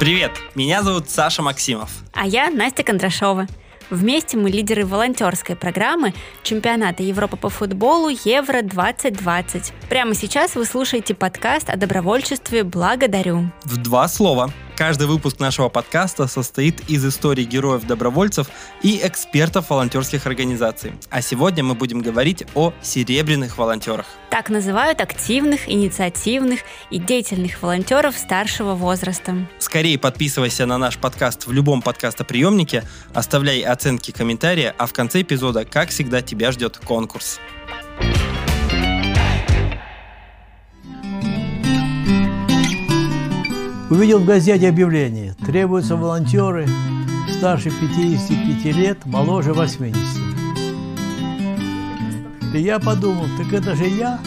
Привет, меня зовут Саша Максимов. А я Настя Кондрашова. Вместе мы лидеры волонтерской программы чемпионата Европы по футболу Евро-2020. Прямо сейчас вы слушаете подкаст о добровольчестве «Благодарю». В два слова. Каждый выпуск нашего подкаста состоит из историй героев-добровольцев и экспертов волонтерских организаций. А сегодня мы будем говорить о серебряных волонтерах. Так называют активных, инициативных и деятельных волонтеров старшего возраста. Скорее подписывайся на наш подкаст в любом подкастоприемнике, оставляй оценки, комментарии, а в конце эпизода, как всегда, тебя ждет конкурс. Увидел в газете объявление. Требуются волонтеры старше 55 лет, моложе 80. И я подумал, так это же я.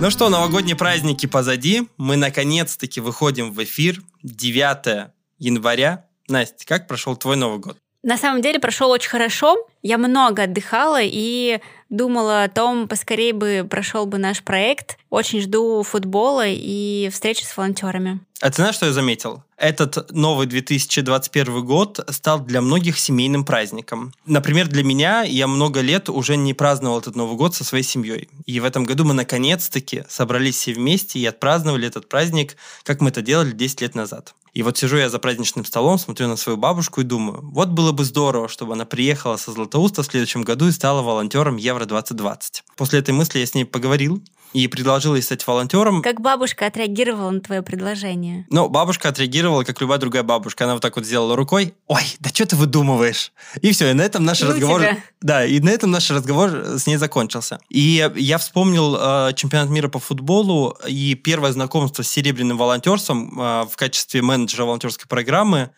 Ну что, новогодние праздники позади. Мы наконец-таки выходим в эфир 9 января. Настя, как прошел твой Новый год? На самом деле прошел очень хорошо. Я много отдыхала и думала о том, поскорее бы прошел бы наш проект. Очень жду футбола и встречи с волонтерами. А ты знаешь, что я заметил? Этот новый 2021 год стал для многих семейным праздником. Например, для меня я много лет уже не праздновал этот Новый год со своей семьей. И в этом году мы наконец-таки собрались все вместе и отпраздновали этот праздник, как мы это делали 10 лет назад. И вот сижу я за праздничным столом, смотрю на свою бабушку и думаю, вот было бы здорово, чтобы она приехала со Златоуста в следующем году и стала волонтером Евро-2020. После этой мысли я с ней поговорил, и предложила стать волонтером. Как бабушка отреагировала на твое предложение? Ну, бабушка отреагировала, как любая другая бабушка. Она вот так вот сделала рукой. Ой, да что ты выдумываешь? И все, и на этом наш ну разговор... Тебя. Да, и на этом наш разговор с ней закончился. И я вспомнил э, чемпионат мира по футболу и первое знакомство с серебряным волонтерством э, в качестве менеджера волонтерской программы.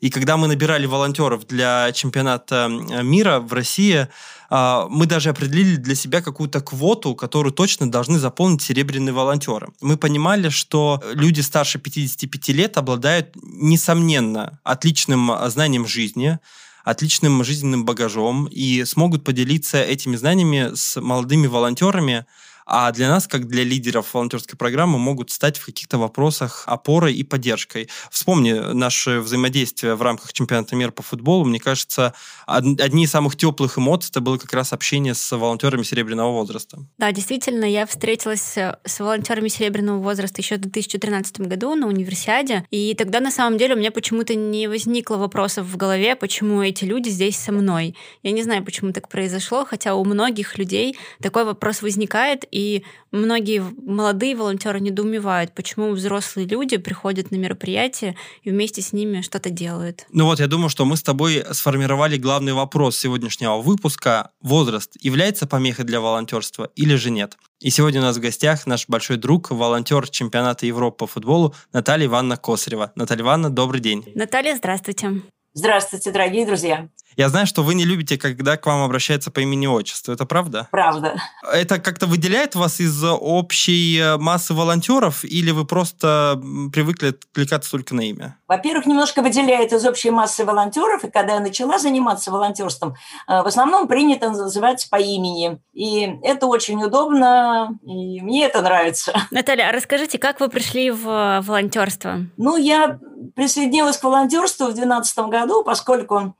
И когда мы набирали волонтеров для чемпионата мира в России, мы даже определили для себя какую-то квоту, которую точно должны заполнить серебряные волонтеры. Мы понимали, что люди старше 55 лет обладают, несомненно, отличным знанием жизни, отличным жизненным багажом и смогут поделиться этими знаниями с молодыми волонтерами, а для нас, как для лидеров волонтерской программы, могут стать в каких-то вопросах опорой и поддержкой. Вспомни наше взаимодействие в рамках чемпионата мира по футболу. Мне кажется, одни из самых теплых эмоций это было как раз общение с волонтерами серебряного возраста. Да, действительно, я встретилась с волонтерами серебряного возраста еще в 2013 году на универсиаде, и тогда на самом деле у меня почему-то не возникло вопросов в голове, почему эти люди здесь со мной. Я не знаю, почему так произошло, хотя у многих людей такой вопрос возникает, и многие молодые волонтеры недоумевают, почему взрослые люди приходят на мероприятия и вместе с ними что-то делают. Ну вот, я думаю, что мы с тобой сформировали главный вопрос сегодняшнего выпуска. Возраст является помехой для волонтерства или же нет? И сегодня у нас в гостях наш большой друг, волонтер чемпионата Европы по футболу Наталья Ивановна Косарева. Наталья Ивановна, добрый день. Наталья, здравствуйте. Здравствуйте, дорогие друзья. Я знаю, что вы не любите, когда к вам обращаются по имени отчеству. Это правда? Правда. Это как-то выделяет вас из общей э, массы волонтеров или вы просто привыкли откликаться только на имя? Во-первых, немножко выделяет из общей массы волонтеров. И когда я начала заниматься волонтерством, э, в основном принято называть по имени. И это очень удобно, и мне это нравится. Наталья, а расскажите, как вы пришли в э, волонтерство? Ну, я присоединилась к волонтерству в 2012 году, поскольку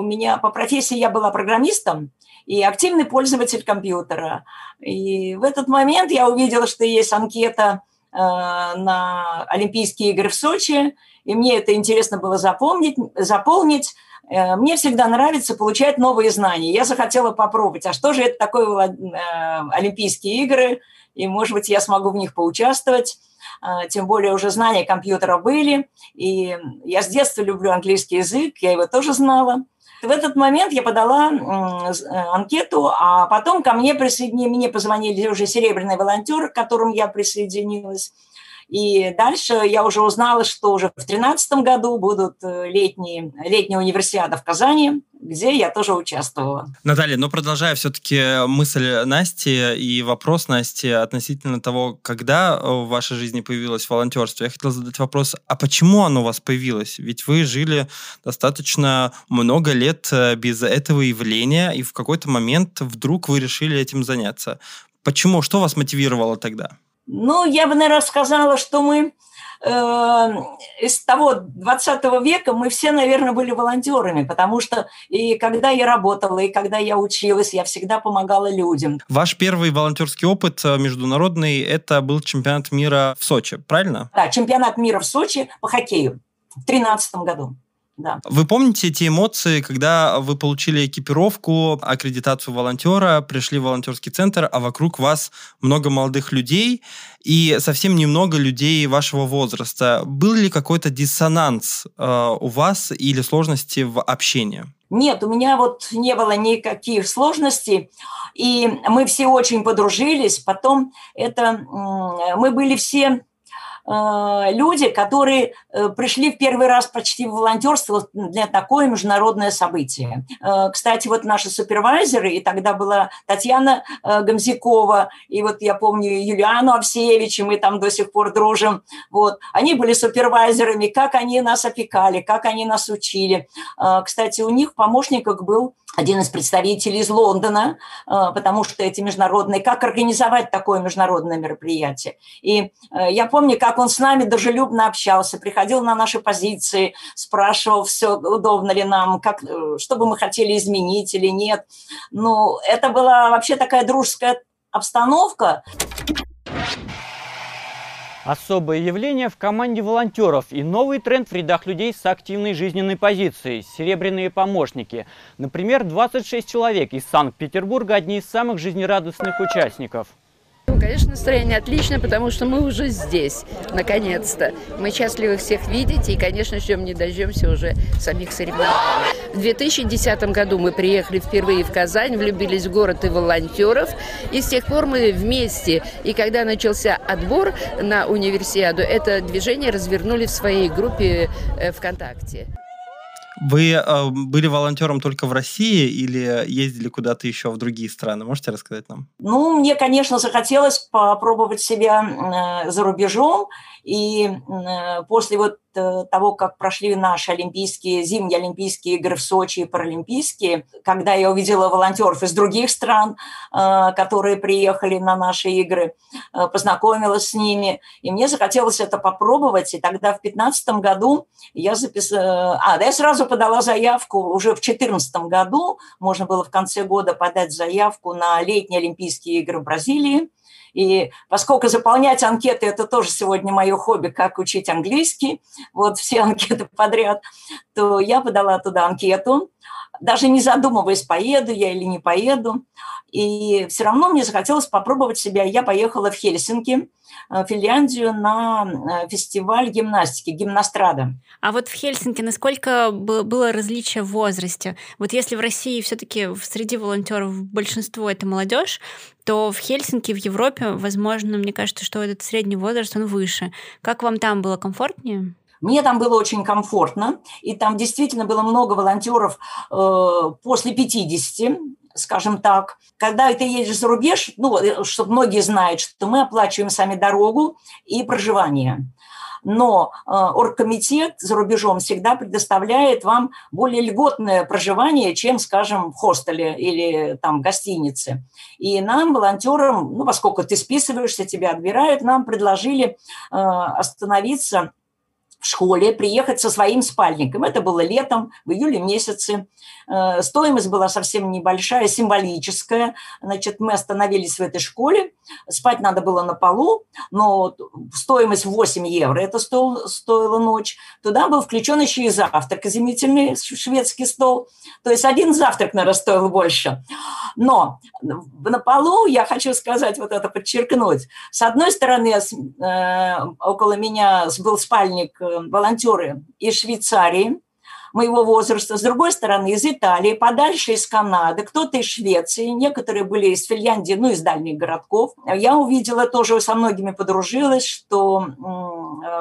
у меня по профессии я была программистом и активный пользователь компьютера. И в этот момент я увидела, что есть анкета э, на Олимпийские игры в Сочи, и мне это интересно было запомнить, заполнить. Э, мне всегда нравится получать новые знания. Я захотела попробовать, а что же это такое э, Олимпийские игры, и, может быть, я смогу в них поучаствовать. Тем более уже знания компьютера были, и я с детства люблю английский язык, я его тоже знала. В этот момент я подала э, анкету, а потом ко мне присоединили, мне позвонили уже серебряный волонтер, к которому я присоединилась. И дальше я уже узнала, что уже в 2013 году будут э, летние, летняя универсиада в Казани, где я тоже участвовала. Наталья, но продолжая все-таки мысль Насти и вопрос Насти относительно того, когда в вашей жизни появилось волонтерство, я хотел задать вопрос, а почему оно у вас появилось? Ведь вы жили достаточно много лет э, без этого явления, и в какой-то момент вдруг вы решили этим заняться. Почему? Что вас мотивировало тогда? Ну, я бы, наверное, сказала, что мы э, из того 20 века мы все, наверное, были волонтерами, потому что и когда я работала, и когда я училась, я всегда помогала людям. Ваш первый волонтерский опыт э, международный – это был чемпионат мира в Сочи, правильно? Да, чемпионат мира в Сочи по хоккею в 2013 году да. Вы помните эти эмоции, когда вы получили экипировку, аккредитацию волонтера, пришли в волонтерский центр, а вокруг вас много молодых людей и совсем немного людей вашего возраста. Был ли какой-то диссонанс э, у вас или сложности в общении? Нет, у меня вот не было никаких сложностей, и мы все очень подружились. Потом это мы были все люди, которые э, пришли в первый раз почти в волонтерство для такое международное событие. Э, кстати, вот наши супервайзеры, и тогда была Татьяна Гамзякова, и вот я помню Юлиану Овсеевич, и мы там до сих пор дружим, вот, они были супервайзерами, как они нас опекали, как они нас учили. Кстати, у них в помощниках был один из представителей из Лондона, потому что эти международные, как организовать такое международное мероприятие. И я помню, как он с нами дружелюбно общался, приходил на наши позиции, спрашивал, все удобно ли нам, как, э, что бы мы хотели изменить или нет. Ну, это была вообще такая дружеская обстановка. Особое явление в команде волонтеров и новый тренд в рядах людей с активной жизненной позицией – серебряные помощники. Например, 26 человек из Санкт-Петербурга – одни из самых жизнерадостных участников – Конечно, настроение отличное, потому что мы уже здесь, наконец-то. Мы счастливы всех видеть и, конечно, ждем не дождемся уже самих соревнований. В 2010 году мы приехали впервые в Казань, влюбились в город и волонтеров, и с тех пор мы вместе. И когда начался отбор на универсиаду, это движение развернули в своей группе э, ВКонтакте. Вы э, были волонтером только в России или ездили куда-то еще в другие страны? Можете рассказать нам? Ну, мне, конечно, захотелось попробовать себя э, за рубежом. И э, после вот э, того, как прошли наши олимпийские, зимние олимпийские игры в Сочи и паралимпийские, когда я увидела волонтеров из других стран, э, которые приехали на наши игры, познакомилась с ними, и мне захотелось это попробовать. И тогда в 2015 году я записала... А, да я сразу подала заявку уже в 2014 году, можно было в конце года подать заявку на летние Олимпийские игры в Бразилии, и поскольку заполнять анкеты – это тоже сегодня мое хобби, как учить английский, вот все анкеты подряд, то я подала туда анкету, даже не задумываясь, поеду я или не поеду. И все равно мне захотелось попробовать себя. Я поехала в Хельсинки, э, в Финляндию, на э, фестиваль гимнастики, гимнастрада. А вот в Хельсинки насколько было различие в возрасте? Вот если в России все-таки среди волонтеров большинство это молодежь, то в Хельсинки, в Европе, возможно, мне кажется, что этот средний возраст, он выше. Как вам там было комфортнее? Мне там было очень комфортно, и там действительно было много волонтеров э, после 50, скажем так. Когда ты едешь за рубеж, ну, э, чтобы многие знают, что мы оплачиваем сами дорогу и проживание. Но э, оргкомитет за рубежом всегда предоставляет вам более льготное проживание, чем, скажем, в хостеле или там гостинице. И нам, волонтерам, ну, поскольку ты списываешься, тебя отбирают, нам предложили э, остановиться в школе, приехать со своим спальником. Это было летом, в июле месяце. Э, стоимость была совсем небольшая, символическая. Значит, мы остановились в этой школе. Спать надо было на полу, но стоимость 8 евро, это стоило, стоило ночь. Туда был включен еще и завтрак, изумительный шведский стол. То есть один завтрак, наверное, стоил больше. Но на полу, я хочу сказать, вот это подчеркнуть, с одной стороны, э, около меня был спальник э, волонтеры из Швейцарии, моего возраста, с другой стороны из Италии, подальше из Канады, кто-то из Швеции, некоторые были из Финляндии, ну, из дальних городков. Я увидела тоже, со многими подружилась, что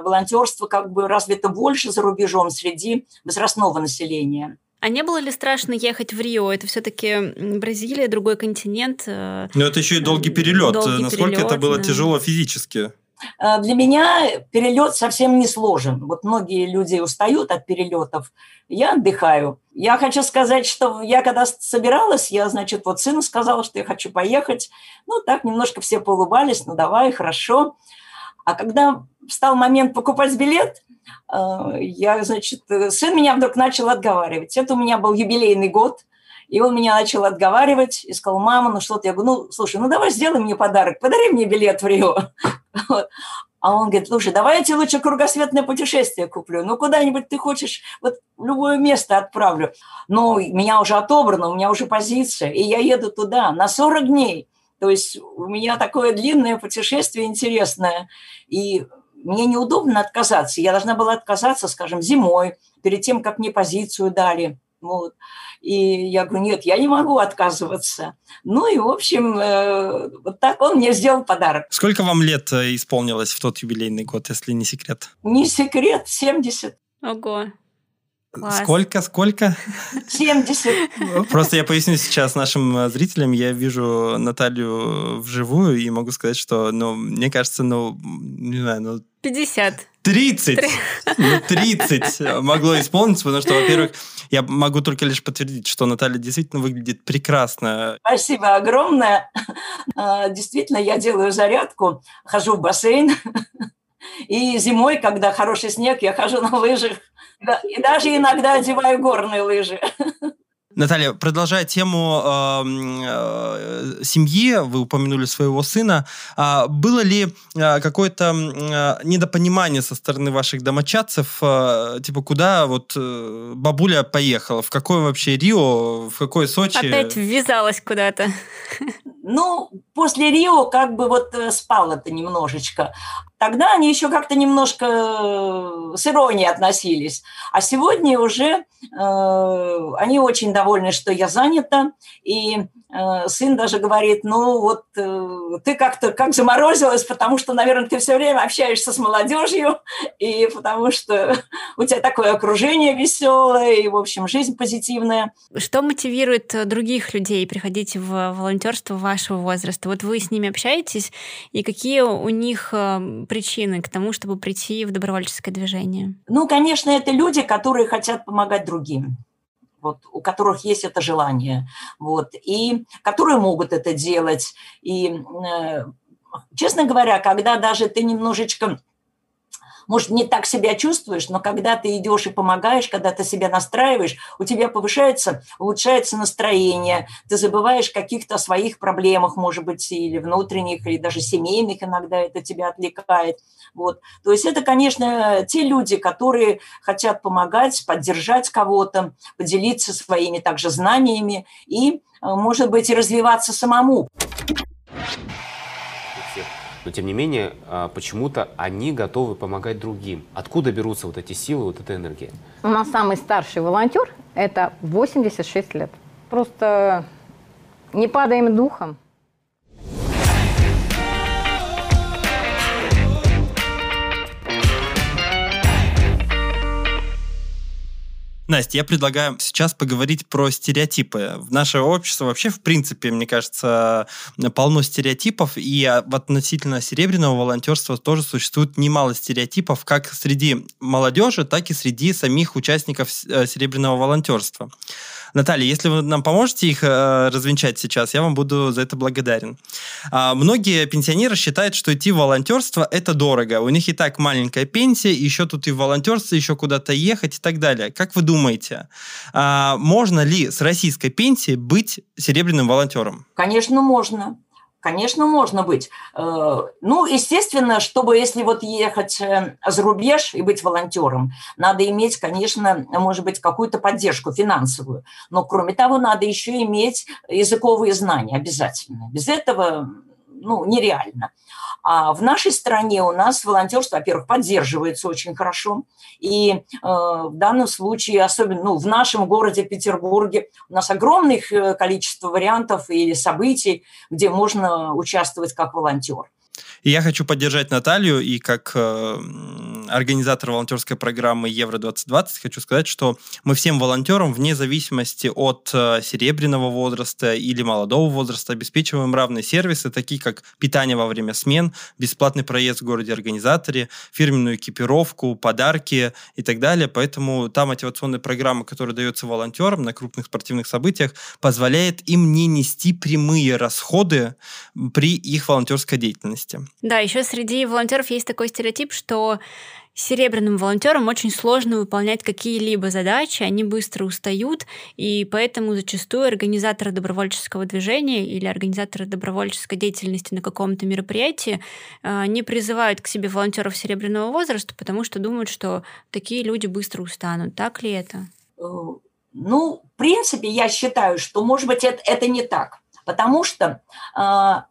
волонтерство как бы развито больше за рубежом среди возрастного населения. А не было ли страшно ехать в Рио? Это все-таки Бразилия, другой континент. Э, Но это еще и долгий перелет. Долгий Насколько перелет, это было да. тяжело физически? Э, для меня перелет совсем не сложен. Вот многие люди устают от перелетов. Я отдыхаю. Я хочу сказать, что я когда собиралась, я, значит, вот сыну сказала, что я хочу поехать. Ну, так немножко все поулыбались, ну, давай, хорошо. А когда встал момент покупать билет, я, значит, сын меня вдруг начал отговаривать. Это у меня был юбилейный год, и он меня начал отговаривать и сказал, мама, ну что ты? Я говорю, ну, слушай, ну давай сделай мне подарок, подари мне билет в Рио. А он говорит, слушай, давай я тебе лучше кругосветное путешествие куплю. Ну, куда-нибудь ты хочешь, вот в любое место отправлю. Ну, меня уже отобрано, у меня уже позиция, и я еду туда на 40 дней. То есть у меня такое длинное путешествие интересное. И мне неудобно отказаться. Я должна была отказаться, скажем, зимой, перед тем, как мне позицию дали. Вот. И я говорю, нет, я не могу отказываться. Ну и, в общем, э, вот так он мне сделал подарок. Сколько вам лет э, исполнилось в тот юбилейный год, если не секрет? Не секрет, 70. Ого. Класс. Сколько, сколько? 70. Просто я поясню сейчас нашим э, зрителям. Я вижу Наталью вживую и могу сказать, что, ну, мне кажется, ну, не знаю, ну... 50. 30! Ну, 30 могло исполниться, потому что, во-первых, я могу только лишь подтвердить, что Наталья действительно выглядит прекрасно. Спасибо огромное. А, действительно, я делаю зарядку, хожу в бассейн. И зимой, когда хороший снег, я хожу на лыжах. И даже иногда одеваю горные лыжи. Наталья, продолжая тему э, э, семьи, вы упомянули своего сына. А было ли э, какое-то э, недопонимание со стороны ваших домочадцев, э, типа куда вот э, бабуля поехала, в какое вообще Рио, в какое Сочи? Опять ввязалась куда-то. Ну, после Рио как бы вот э, спал это немножечко. Тогда они еще как-то немножко э, с иронией относились. А сегодня уже э, они очень довольны, что я занята. И э, сын даже говорит, ну вот э, ты как-то как заморозилась, потому что, наверное, ты все время общаешься с молодежью, и потому что у тебя такое окружение веселое, и, в общем, жизнь позитивная. Что мотивирует других людей приходить в волонтерство вашего возраста? Вот вы с ними общаетесь, и какие у них э, причины к тому, чтобы прийти в добровольческое движение? Ну, конечно, это люди, которые хотят помогать другим. Вот, у которых есть это желание, вот, и которые могут это делать. И, э, честно говоря, когда даже ты немножечко может, не так себя чувствуешь, но когда ты идешь и помогаешь, когда ты себя настраиваешь, у тебя повышается, улучшается настроение, ты забываешь каких-то своих проблемах, может быть, или внутренних, или даже семейных иногда это тебя отвлекает. Вот. То есть это, конечно, те люди, которые хотят помогать, поддержать кого-то, поделиться своими также знаниями и, может быть, развиваться самому но тем не менее а, почему-то они готовы помогать другим. Откуда берутся вот эти силы, вот эта энергия? У нас самый старший волонтер – это 86 лет. Просто не падаем духом. Настя, я предлагаю сейчас поговорить про стереотипы. В наше общество вообще, в принципе, мне кажется, полно стереотипов, и относительно серебряного волонтерства тоже существует немало стереотипов как среди молодежи, так и среди самих участников э, серебряного волонтерства. Наталья, если вы нам поможете их э, развенчать сейчас, я вам буду за это благодарен. А, многие пенсионеры считают, что идти в волонтерство – это дорого. У них и так маленькая пенсия, еще тут и в волонтерство, еще куда-то ехать и так далее. Как вы думаете, а, можно ли с российской пенсией быть серебряным волонтером? Конечно, можно. Конечно, можно быть. Э, ну, естественно, чтобы если вот ехать э, за рубеж и быть волонтером, надо иметь, конечно, может быть, какую-то поддержку финансовую. Но, кроме того, надо еще иметь языковые знания обязательно. Без этого ну, нереально. А в нашей стране у нас волонтерство, во-первых, поддерживается очень хорошо. И э, в данном случае, особенно ну, в нашем городе Петербурге, у нас огромное э, количество вариантов или событий, где можно участвовать как волонтер. И я хочу поддержать Наталью, и как э, организатор волонтерской программы Евро-2020 хочу сказать, что мы всем волонтерам, вне зависимости от э, серебряного возраста или молодого возраста, обеспечиваем равные сервисы, такие как питание во время смен, бесплатный проезд в городе-организаторе, фирменную экипировку, подарки и так далее. Поэтому та мотивационная программа, которая дается волонтерам на крупных спортивных событиях, позволяет им не нести прямые расходы при их волонтерской деятельности. Да, еще среди волонтеров есть такой стереотип, что серебряным волонтерам очень сложно выполнять какие-либо задачи, они быстро устают, и поэтому зачастую организаторы добровольческого движения или организаторы добровольческой деятельности на каком-то мероприятии э, не призывают к себе волонтеров серебряного возраста, потому что думают, что такие люди быстро устанут. Так ли это? Э, ну, в принципе, я считаю, что, может быть, это, это не так, потому что э,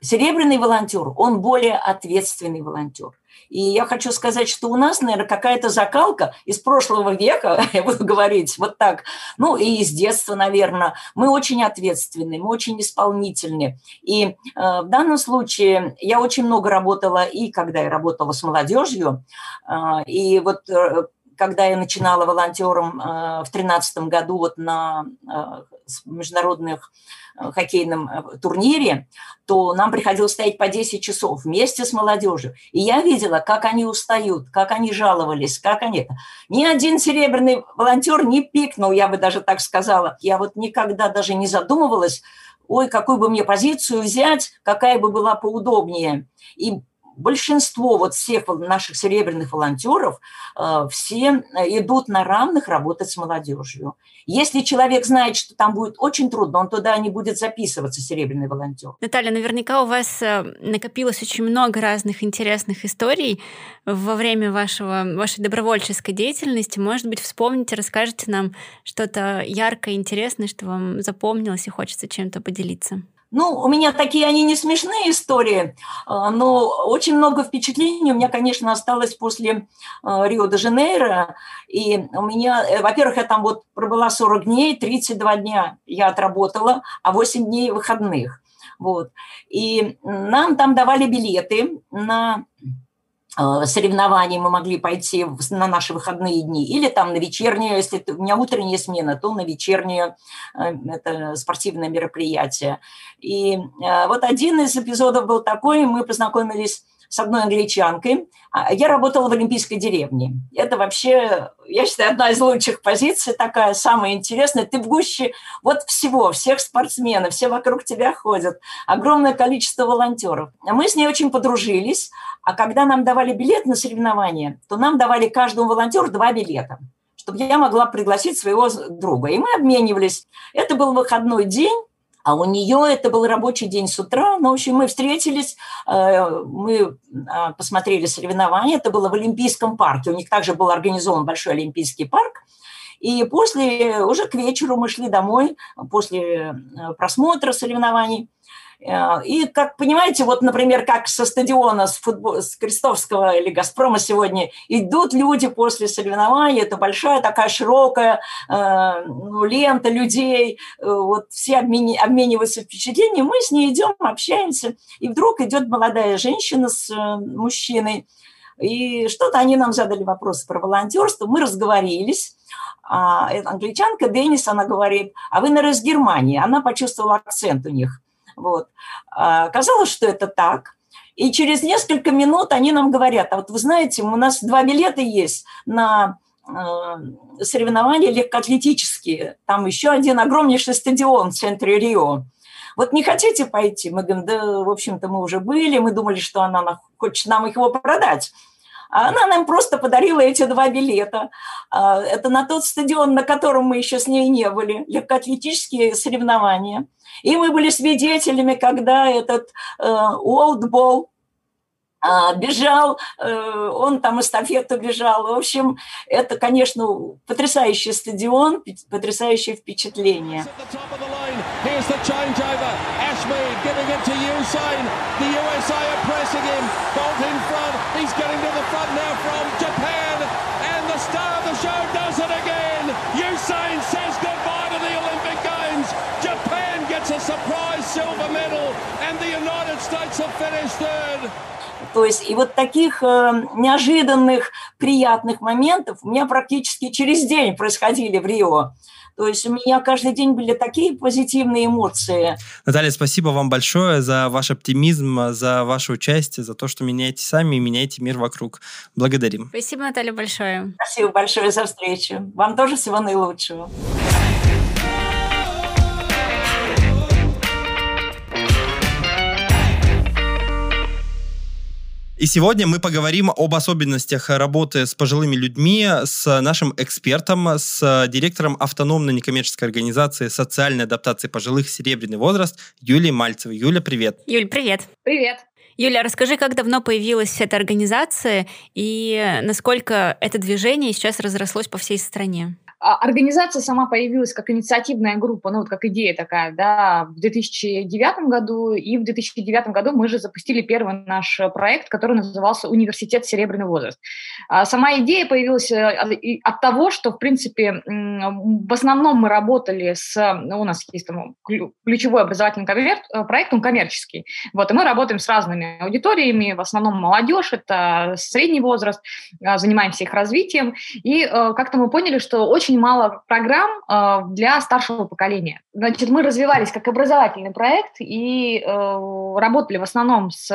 серебряный волонтер, он более ответственный волонтер. И я хочу сказать, что у нас, наверное, какая-то закалка из прошлого века, я буду говорить вот так, ну и из детства, наверное. Мы очень ответственны, мы очень исполнительны. И э, в данном случае я очень много работала и когда я работала с молодежью, э, и вот э, когда я начинала волонтером э, в 2013 году вот на э, международных хоккейном э, турнире, то нам приходилось стоять по 10 часов вместе с молодежью. И я видела, как они устают, как они жаловались, как они... Ни один серебряный волонтер не пикнул, я бы даже так сказала. Я вот никогда даже не задумывалась, ой, какую бы мне позицию взять, какая бы была поудобнее. И большинство вот всех наших серебряных волонтеров э, все идут на равных работать с молодежью. Если человек знает, что там будет очень трудно, он туда не будет записываться, серебряный волонтер. Наталья, наверняка у вас э, накопилось очень много разных интересных историй во время вашего, вашей добровольческой деятельности. Может быть, вспомните, расскажете нам что-то яркое, интересное, что вам запомнилось и хочется чем-то поделиться. Ну, у меня такие, они не смешные истории, а, но очень много впечатлений у меня, конечно, осталось после а, Рио-де-Жанейро. И у меня, э, во-первых, я там вот пробыла 40 дней, 32 дня я отработала, а 8 дней выходных. Вот. И нам там давали билеты на соревнований мы могли пойти на наши выходные дни, или там на вечернюю, если у меня утренняя смена, то на вечернюю э, это спортивное мероприятие. И э, вот один из эпизодов был такой, мы познакомились с одной англичанкой. А, я работала в Олимпийской деревне. Это вообще, я считаю, одна из лучших позиций, такая самая интересная. Ты в гуще вот всего, всех спортсменов, все вокруг тебя ходят. Огромное количество волонтеров. Мы с ней очень подружились. А когда нам давали билет на соревнования, то нам давали каждому волонтеру два билета чтобы я могла пригласить своего друга. И мы обменивались. Это был выходной день, а у нее это был рабочий день с утра. Ну, в общем, мы встретились, э, мы а, посмотрели соревнования. Это было в Олимпийском парке. У них также был организован большой Олимпийский парк. И после, уже к вечеру мы шли домой, после э, просмотра соревнований. Э, и, как понимаете, вот, например, как со стадиона с, футбол, с Крестовского или Газпрома сегодня идут люди после соревнований, это большая такая широкая э, ну, лента людей, э, вот все обмени, обмениваются впечатлениями, мы с ней идем, общаемся, и вдруг идет молодая женщина с э, мужчиной, и что-то они нам задали вопросы про волонтерство, мы разговорились, а англичанка Денис, она говорит, а вы, наверное, из Германии. Она почувствовала акцент у них. Вот. А, казалось, что это так. И через несколько минут они нам говорят, а вот вы знаете, у нас два билета есть на э, соревнования легкоатлетические. Там еще один огромнейший стадион в центре Рио. Вот не хотите пойти? Мы говорим, да, в общем-то, мы уже были, мы думали, что она хочет нам его продать. А она нам просто подарила эти два билета. А, это на тот стадион, на котором мы еще с ней не были, легкоатлетические соревнования. И мы были свидетелями, когда этот олдбол а, бежал, э, он там эстафету бежал. В общем, это, конечно, потрясающий стадион, потрясающее впечатление. То есть и вот таких э, неожиданных, приятных моментов у меня практически через день происходили в Рио. То есть у меня каждый день были такие позитивные эмоции. Наталья, спасибо вам большое за ваш оптимизм, за ваше участие, за то, что меняете сами и меняете мир вокруг. Благодарим. Спасибо, Наталья, большое. Спасибо большое за встречу. Вам тоже всего наилучшего. И сегодня мы поговорим об особенностях работы с пожилыми людьми с нашим экспертом, с директором автономной некоммерческой организации социальной адаптации пожилых «Серебряный возраст» Юлией Мальцевой. Юля, привет. Юль, привет. Привет. Юля, расскажи, как давно появилась эта организация и насколько это движение сейчас разрослось по всей стране? А, организация сама появилась как инициативная группа, ну вот как идея такая, да, в 2009 году, и в 2009 году мы же запустили первый наш проект, который назывался «Университет Серебряный возраст». А сама идея появилась э, от того, что, в принципе, в основном мы работали с, ну, у нас есть там ключевой образовательный коммер, э, проект, он коммерческий, вот, и мы работаем с разными аудиториями, в основном молодежь, это средний возраст, а, занимаемся их развитием, и э, как-то мы поняли, что очень очень мало программ э, для старшего поколения. Значит, мы развивались как образовательный проект и э, работали в основном с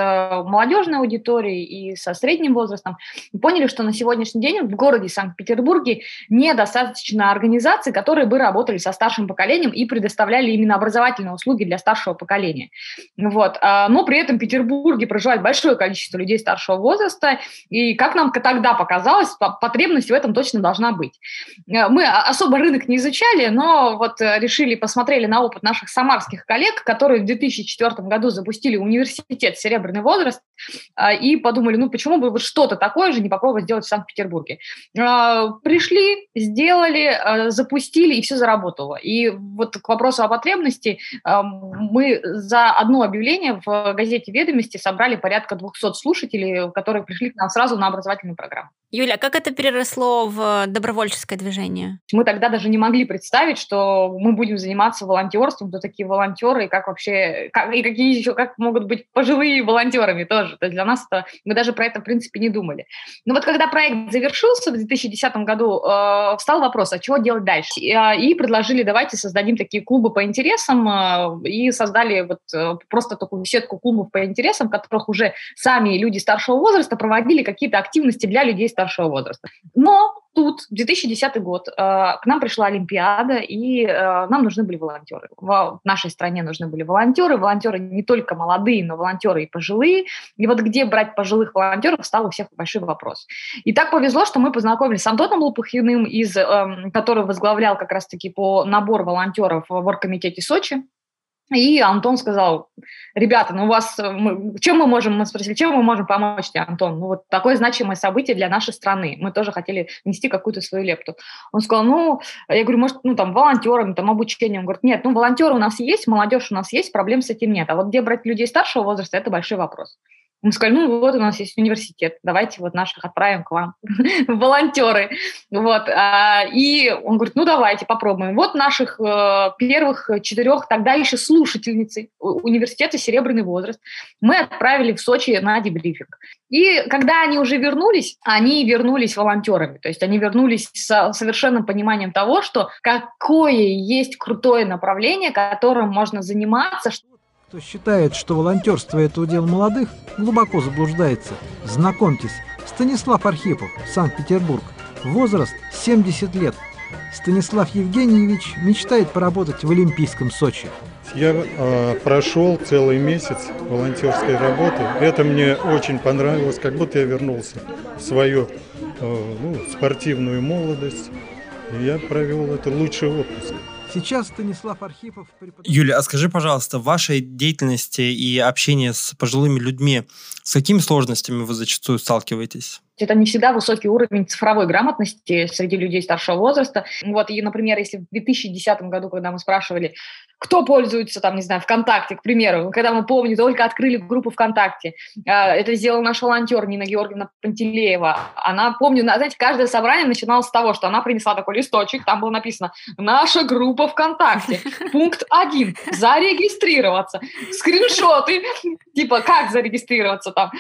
молодежной аудиторией и со средним возрастом. И поняли, что на сегодняшний день в городе Санкт-Петербурге недостаточно организаций, которые бы работали со старшим поколением и предоставляли именно образовательные услуги для старшего поколения. Вот. Но при этом в Петербурге проживает большое количество людей старшего возраста, и, как нам тогда показалось, потребность в этом точно должна быть. Э, особо рынок не изучали, но вот э, решили, посмотрели на опыт наших самарских коллег, которые в 2004 году запустили университет «Серебряный возраст», а, и подумали, ну почему бы вот что-то такое же не попробовать сделать в Санкт-Петербурге. А, пришли, сделали, а, запустили, и все заработало. И вот к вопросу о потребности мы за одно объявление в газете «Ведомости» собрали порядка 200 слушателей, которые пришли к нам сразу на образовательную программу. Юля, как это переросло в добровольческое движение? Мы тогда даже не могли представить, что мы будем заниматься волонтерством, кто такие волонтеры, и как вообще, как, и какие еще, как могут быть пожилые волонтерами тоже. То есть для нас это, мы даже про это, в принципе, не думали. Но вот когда проект завершился в 2010 году, э, встал вопрос, а чего делать дальше? И, э, и предложили, давайте создадим такие клубы по интересам, э, и создали вот э, просто такую сетку клубов по интересам, в которых уже сами люди старшего возраста проводили какие-то активности для людей старшего старшего возраста. Но тут, 2010 год, э, к нам пришла Олимпиада, и э, нам нужны были волонтеры. В нашей стране нужны были волонтеры. Волонтеры не только молодые, но волонтеры и пожилые. И вот где брать пожилых волонтеров, стал у всех большой вопрос. И так повезло, что мы познакомились с Антоном Лопухиным, из, эм, который возглавлял как раз-таки по набор волонтеров в оргкомитете Сочи. И Антон сказал, ребята, ну у вас, э, мы, чем мы можем, мы спросили, чем мы можем помочь тебе, Антон? Ну вот такое значимое событие для нашей страны. Мы тоже хотели внести какую-то свою лепту. Он сказал, ну, я говорю, может, ну там волонтерами, там обучением. Он говорит, нет, ну волонтеры у нас есть, молодежь у нас есть, проблем с этим нет. А вот где брать людей старшего возраста, это большой вопрос. Мы сказали, ну вот у нас есть университет, давайте вот наших отправим к вам, волонтеры. Вот. А, и он говорит, ну давайте попробуем. Вот наших э, первых четырех тогда еще слушательницы университета «Серебряный возраст» мы отправили в Сочи на дебрифинг. И когда они уже вернулись, они вернулись волонтерами. То есть они вернулись с совершенным пониманием того, что какое есть крутое направление, которым можно заниматься, кто считает, что волонтерство – это удел молодых, глубоко заблуждается. Знакомьтесь, Станислав Архипов, Санкт-Петербург. Возраст 70 лет. Станислав Евгеньевич мечтает поработать в Олимпийском Сочи. Я э, прошел целый месяц волонтерской работы. Это мне очень понравилось, как будто я вернулся в свою э, ну, спортивную молодость. И я провел это лучший отпуск. Сейчас Станислав Архипов... Юля, а скажи, пожалуйста, в вашей деятельности и общении с пожилыми людьми, с какими сложностями вы зачастую сталкиваетесь? Это не всегда высокий уровень цифровой грамотности среди людей старшего возраста. Вот, и, например, если в 2010 году, когда мы спрашивали, кто пользуется, там, не знаю, ВКонтакте, к примеру, когда мы, помню, только открыли группу ВКонтакте, а, это сделал наш волонтер Нина Георгиевна Пантелеева. Она, помню, знаете, каждое собрание начиналось с того, что она принесла такой листочек, там было написано «Наша группа ВКонтакте». Пункт один – зарегистрироваться. Скриншоты, типа, как зарегистрироваться там.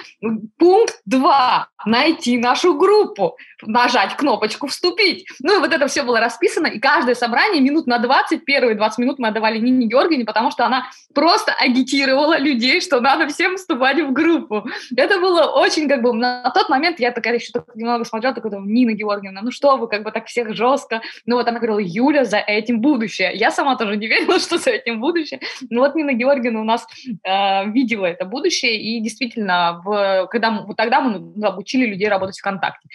Пункт два – найти найти нашу группу, нажать кнопочку «Вступить». Ну и вот это все было расписано, и каждое собрание минут на 20, первые 20 минут мы отдавали Нине Георгиевне, потому что она просто агитировала людей, что надо всем вступать в группу. Это было очень как бы... На тот момент я такая еще так немного смотрела, такой, Нина Георгиевна, ну что вы, как бы так всех жестко. Ну вот она говорила, Юля, за этим будущее. Я сама тоже не верила, что за этим будущее. Но вот Нина Георгиевна у нас э, видела это будущее, и действительно, в, когда мы, вот тогда мы обучили людей работать ВКонтакте.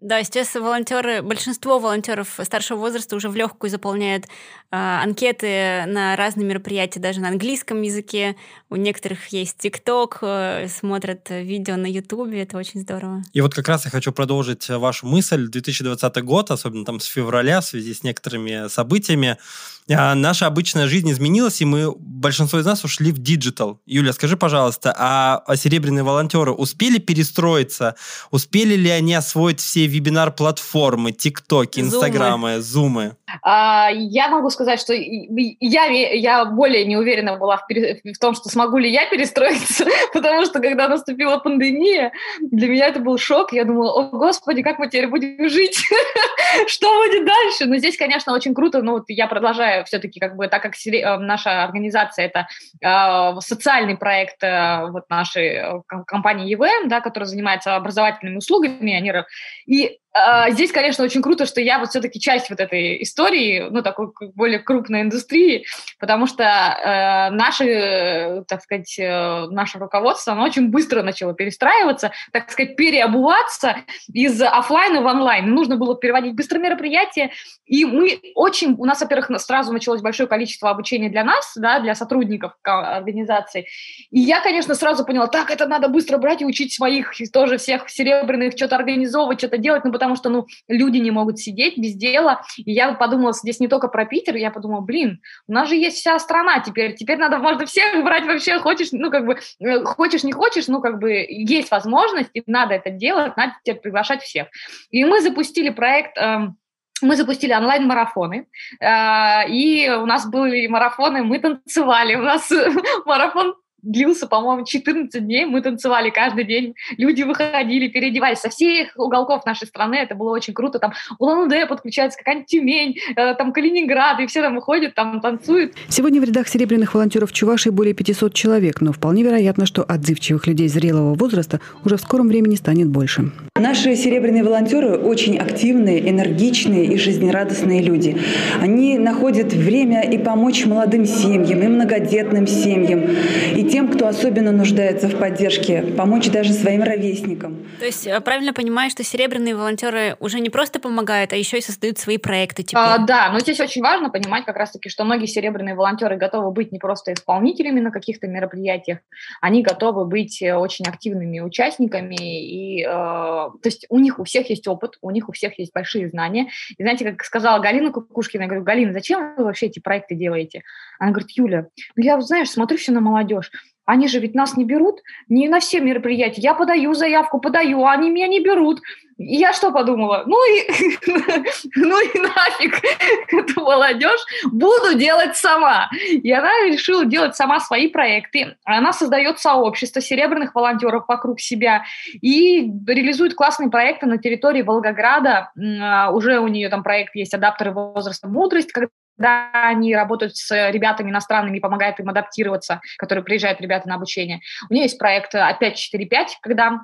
Да, сейчас волонтеры, большинство волонтеров старшего возраста уже в легкую заполняют э, анкеты на разные мероприятия, даже на английском языке. У некоторых есть ТикТок, э, смотрят видео на Ютубе, это очень здорово. И вот как раз я хочу продолжить вашу мысль. 2020 год, особенно там с февраля, в связи с некоторыми событиями, наша обычная жизнь изменилась, и мы, большинство из нас ушли в digital. Юля, скажи, пожалуйста, а, а серебряные волонтеры успели перестроиться? Успели ли они освоить все вебинар-платформы, тиктоки, инстаграмы, зумы? А, я могу сказать, что я, я более не уверена была в, в том, что смогу ли я перестроиться, потому что когда наступила пандемия, для меня это был шок. Я думала, о господи, как мы теперь будем жить? Что будет дальше? Но здесь, конечно, очень круто. Ну, вот я продолжаю все-таки, как бы, так как э, наша организация это э, социальный проект э, вот нашей э, компании EVM, да, которая занимается образовательными услугами, они, и здесь, конечно, очень круто, что я вот все-таки часть вот этой истории, ну, такой более крупной индустрии, потому что э, наше, так сказать, э, наше руководство, оно очень быстро начало перестраиваться, так сказать, переобуваться из офлайна в онлайн. Нужно было переводить быстро мероприятия, и мы очень, у нас, во-первых, сразу началось большое количество обучения для нас, да, для сотрудников организации, и я, конечно, сразу поняла, так, это надо быстро брать и учить своих, тоже всех серебряных, что-то организовывать, что-то делать, ну, потому что, ну, люди не могут сидеть без дела. И я подумала здесь не только про Питер, я подумала, блин, у нас же есть вся страна теперь, теперь надо, можно всех брать вообще, хочешь, ну, как бы, э, хочешь, не хочешь, ну, как бы, есть возможность, и надо это делать, надо теперь приглашать всех. И мы запустили проект эм, мы запустили онлайн-марафоны, э, и у нас были марафоны, мы танцевали, у нас марафон длился, по-моему, 14 дней. Мы танцевали каждый день. Люди выходили, переодевались со всех уголков нашей страны. Это было очень круто. Там Улан-Удэ подключается, какая-нибудь Тюмень, э, там Калининград, и все там выходят, там танцуют. Сегодня в рядах серебряных волонтеров Чувашии более 500 человек, но вполне вероятно, что отзывчивых людей зрелого возраста уже в скором времени станет больше. Наши серебряные волонтеры очень активные, энергичные и жизнерадостные люди. Они находят время и помочь молодым семьям, и многодетным семьям, и тем, кто особенно нуждается в поддержке, помочь даже своим ровесникам. То есть э, правильно понимаю, что серебряные волонтеры уже не просто помогают, а еще и создают свои проекты теперь? А, да, но здесь очень важно понимать как раз-таки, что многие серебряные волонтеры готовы быть не просто исполнителями на каких-то мероприятиях, они готовы быть э, очень активными участниками, и, э, то есть у них у всех есть опыт, у них у всех есть большие знания. И знаете, как сказала Галина Кукушкина, я говорю, Галина, зачем вы вообще эти проекты делаете? Она говорит, Юля, ну я, знаешь, смотрю все на молодежь. Они же ведь нас не берут не на все мероприятия. Я подаю заявку, подаю, а они меня не берут. И я что подумала? Ну и, ну и нафиг эту молодежь буду делать сама. И она решила делать сама свои проекты. Она создает сообщество серебряных волонтеров вокруг себя и реализует классные проекты на территории Волгограда. А, уже у нее там проект есть «Адаптеры возраста мудрость», когда когда они работают с ребятами иностранными, помогают им адаптироваться, которые приезжают ребята на обучение. У нее есть проект «Опять 4.5», когда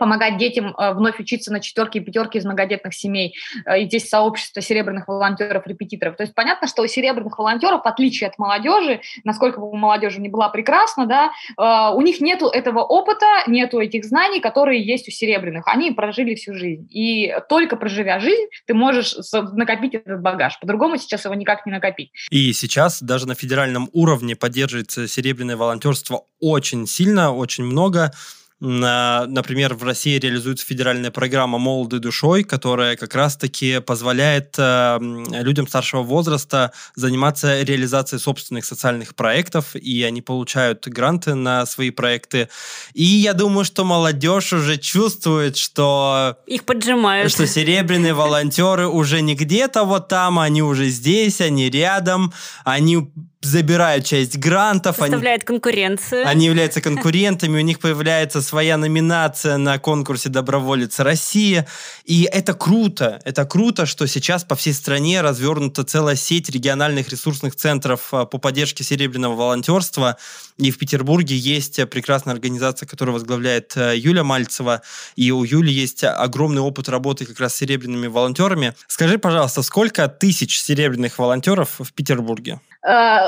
помогать детям э, вновь учиться на четверке и пятерке из многодетных семей. Э, и здесь сообщество серебряных волонтеров, репетиторов. То есть понятно, что у серебряных волонтеров, в отличие от молодежи, насколько бы у молодежи не была прекрасна, да, э, у них нету этого опыта, нету этих знаний, которые есть у серебряных. Они прожили всю жизнь. И только проживя жизнь, ты можешь накопить этот багаж. По-другому сейчас его никак не накопить. И сейчас даже на федеральном уровне поддерживается серебряное волонтерство очень сильно, очень много. Например, в России реализуется федеральная программа «Молодой душой», которая как раз-таки позволяет э, людям старшего возраста заниматься реализацией собственных социальных проектов, и они получают гранты на свои проекты. И я думаю, что молодежь уже чувствует, что... Их поджимают. Что серебряные волонтеры уже не где-то вот там, они уже здесь, они рядом, они забирают часть грантов. Составляют они, конкуренцию. Они являются конкурентами, у них появляется своя номинация на конкурсе «Доброволец России». И это круто. Это круто, что сейчас по всей стране развернута целая сеть региональных ресурсных центров а, по поддержке серебряного волонтерства. И в Петербурге есть прекрасная организация, которую возглавляет э, Юля Мальцева. И у Юли есть огромный опыт работы как раз с серебряными волонтерами. Скажи, пожалуйста, сколько тысяч серебряных волонтеров в Петербурге?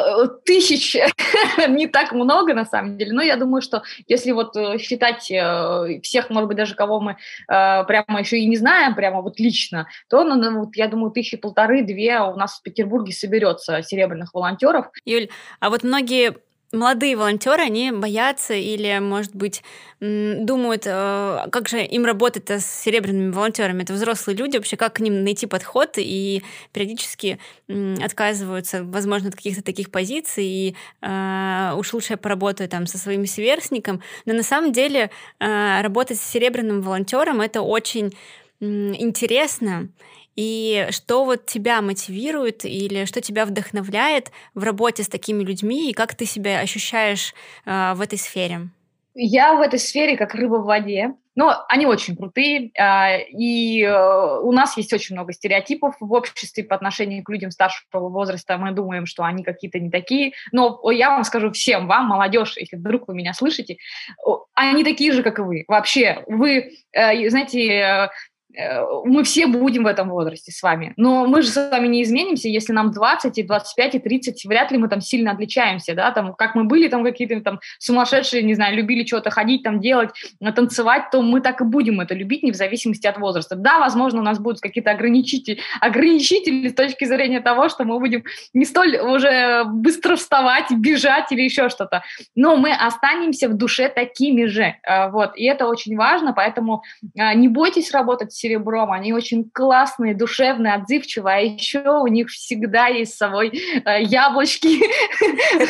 Э, тысяч не так много, на самом деле, но я думаю, что если вот э, считать э, всех, может быть, даже кого мы прямо еще и не знаем, прямо вот лично, то, ну, ну, вот, я думаю, тысячи полторы-две у нас в Петербурге соберется серебряных волонтеров. Юль, а вот многие молодые волонтеры, они боятся или, может быть, думают, э, как же им работать с серебряными волонтерами. Это взрослые люди, вообще как к ним найти подход, и периодически отказываются, возможно, от каких-то таких позиций, и э, уж лучше я поработаю там со своим сверстником. Но на самом деле э, работать с серебряным волонтером это очень интересно, и что вот тебя мотивирует или что тебя вдохновляет в работе с такими людьми, и как ты себя ощущаешь э, в этой сфере? Я в этой сфере как рыба в воде. Но они очень крутые, а, и э, у нас есть очень много стереотипов в обществе по отношению к людям старшего возраста. Мы думаем, что они какие-то не такие. Но я вам скажу всем, вам, молодежь, если вдруг вы меня слышите, они такие же, как и вы. Вообще, вы, э, знаете, Э, мы все будем в этом возрасте с вами. Но мы же с вами не изменимся, если нам 20, и 25, и 30, вряд ли мы там сильно отличаемся, да, там, как мы были там какие-то там сумасшедшие, не знаю, любили что-то ходить, там, делать, э, танцевать, то мы так и будем это любить, не в зависимости от возраста. Да, возможно, у нас будут какие-то ограничители, ограничители с точки зрения того, что мы будем не столь уже быстро вставать, бежать или еще что-то, но мы останемся в душе такими же, э, вот, и это очень важно, поэтому не бойтесь работать серебром. Они очень классные, душевные, отзывчивые, а еще у них всегда есть с собой э, яблочки,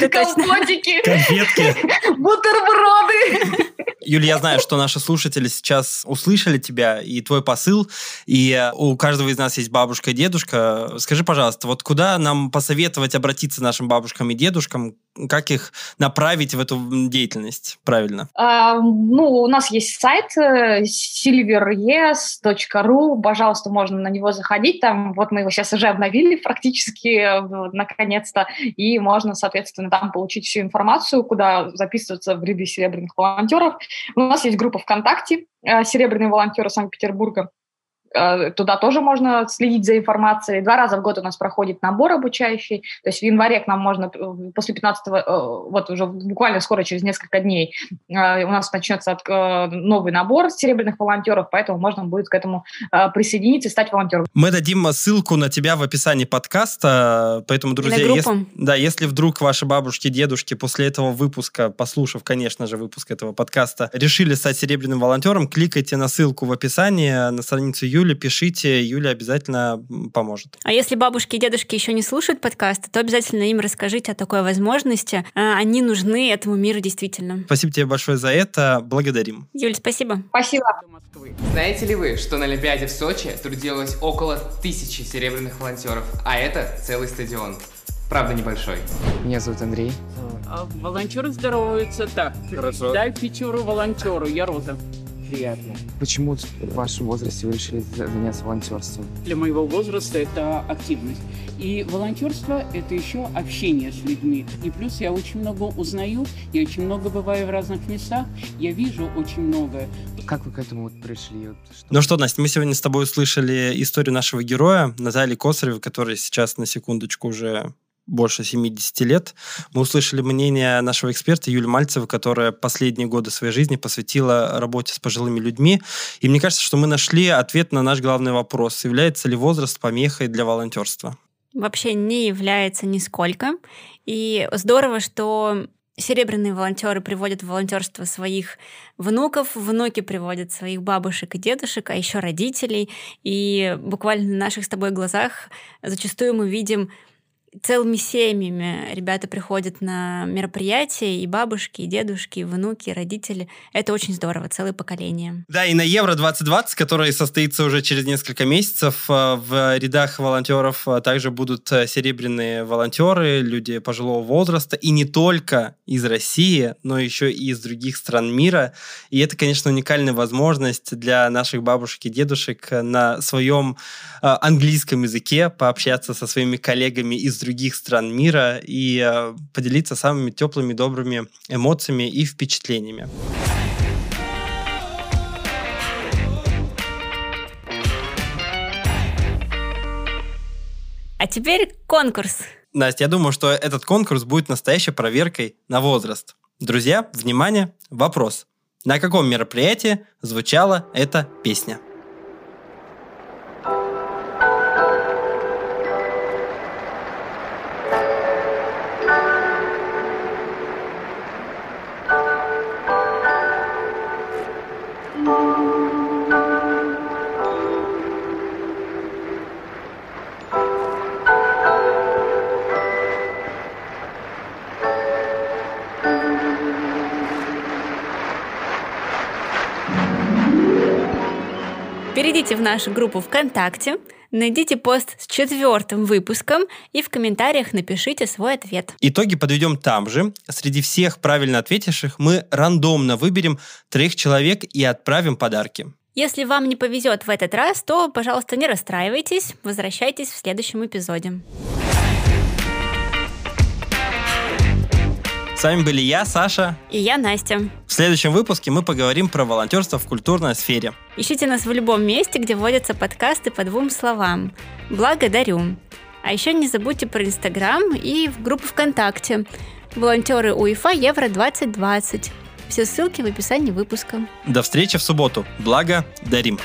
компотики, конфетки, бутерброды. Юля, я знаю, что наши слушатели сейчас услышали тебя и твой посыл, и у каждого из нас есть бабушка и дедушка. Скажи, пожалуйста, вот куда нам посоветовать обратиться нашим бабушкам и дедушкам, как их направить в эту деятельность правильно? А, ну, у нас есть сайт э, silveryes.ru, пожалуйста, можно на него заходить, там вот мы его сейчас уже обновили практически, э, наконец-то, и можно, соответственно, там получить всю информацию, куда записываться в ряды серебряных волонтеров. У нас есть группа ВКонтакте э, «Серебряные волонтеры Санкт-Петербурга», туда тоже можно следить за информацией. Два раза в год у нас проходит набор обучающий. То есть в январе к нам можно э, после 15 э, вот уже буквально скоро, через несколько дней, у нас начнется новый набор серебряных волонтеров, поэтому можно будет к этому присоединиться и стать волонтером. Мы дадим ссылку на тебя в описании подкаста, поэтому, друзья, если, да, если вдруг ваши бабушки, дедушки после этого выпуска, послушав, конечно же, выпуск этого подкаста, решили стать серебряным волонтером, кликайте на ссылку в описании на страницу Юли, Юле, пишите, Юля обязательно поможет. А если бабушки и дедушки еще не слушают подкасты, то обязательно им расскажите о такой возможности. А, они нужны этому миру действительно. Спасибо тебе большое за это. Благодарим. Юль, спасибо. Спасибо. Знаете ли вы, что на Олимпиаде в Сочи трудилось около тысячи серебряных волонтеров, а это целый стадион. Правда, небольшой. Меня зовут Андрей. А волонтеры здороваются так. Хорошо. Дай пятеру волонтеру, я Роза приятно. Почему в вашем возрасте вы решили заняться волонтерством? Для моего возраста это активность. И волонтерство – это еще общение с людьми. И плюс я очень много узнаю, я очень много бываю в разных местах, я вижу очень многое. Как вы к этому вот пришли? Что... Ну что, Настя, мы сегодня с тобой услышали историю нашего героя Натальи Косаревой, которая сейчас на секундочку уже больше 70 лет. Мы услышали мнение нашего эксперта Юли Мальцева, которая последние годы своей жизни посвятила работе с пожилыми людьми. И мне кажется, что мы нашли ответ на наш главный вопрос. Является ли возраст помехой для волонтерства? Вообще не является нисколько. И здорово, что серебряные волонтеры приводят в волонтерство своих внуков, внуки приводят своих бабушек и дедушек, а еще родителей. И буквально на наших с тобой глазах зачастую мы видим целыми семьями ребята приходят на мероприятия, и бабушки, и дедушки, и внуки, и родители. Это очень здорово, целое поколение. Да, и на Евро 2020, который состоится уже через несколько месяцев, э, в рядах волонтеров э, также будут э, серебряные волонтеры, люди пожилого возраста, и не только из России, но еще и из других стран мира. И это, конечно, уникальная возможность для наших бабушек и дедушек на своем английском языке пообщаться со своими коллегами из других стран мира и э, поделиться самыми теплыми, добрыми эмоциями и впечатлениями. А теперь конкурс. Настя, я думаю, что этот конкурс будет настоящей проверкой на возраст. Друзья, внимание, вопрос. На каком мероприятии звучала эта песня? Перейдите в нашу группу ВКонтакте, найдите пост с четвертым выпуском и в комментариях напишите свой ответ. Итоги подведем там же. Среди всех правильно ответивших мы рандомно выберем трех человек и отправим подарки. Если вам не повезет в этот раз, то, пожалуйста, не расстраивайтесь, возвращайтесь в следующем эпизоде. С вами были я, Саша. И я, Настя. В следующем выпуске мы поговорим про волонтерство в культурной сфере. Ищите нас в любом месте, где водятся подкасты по двум словам. Благодарю. А еще не забудьте про Инстаграм и в группу ВКонтакте. Волонтеры УЕФА Евро 2020. Все ссылки в описании выпуска. До встречи в субботу. Благо, дарим.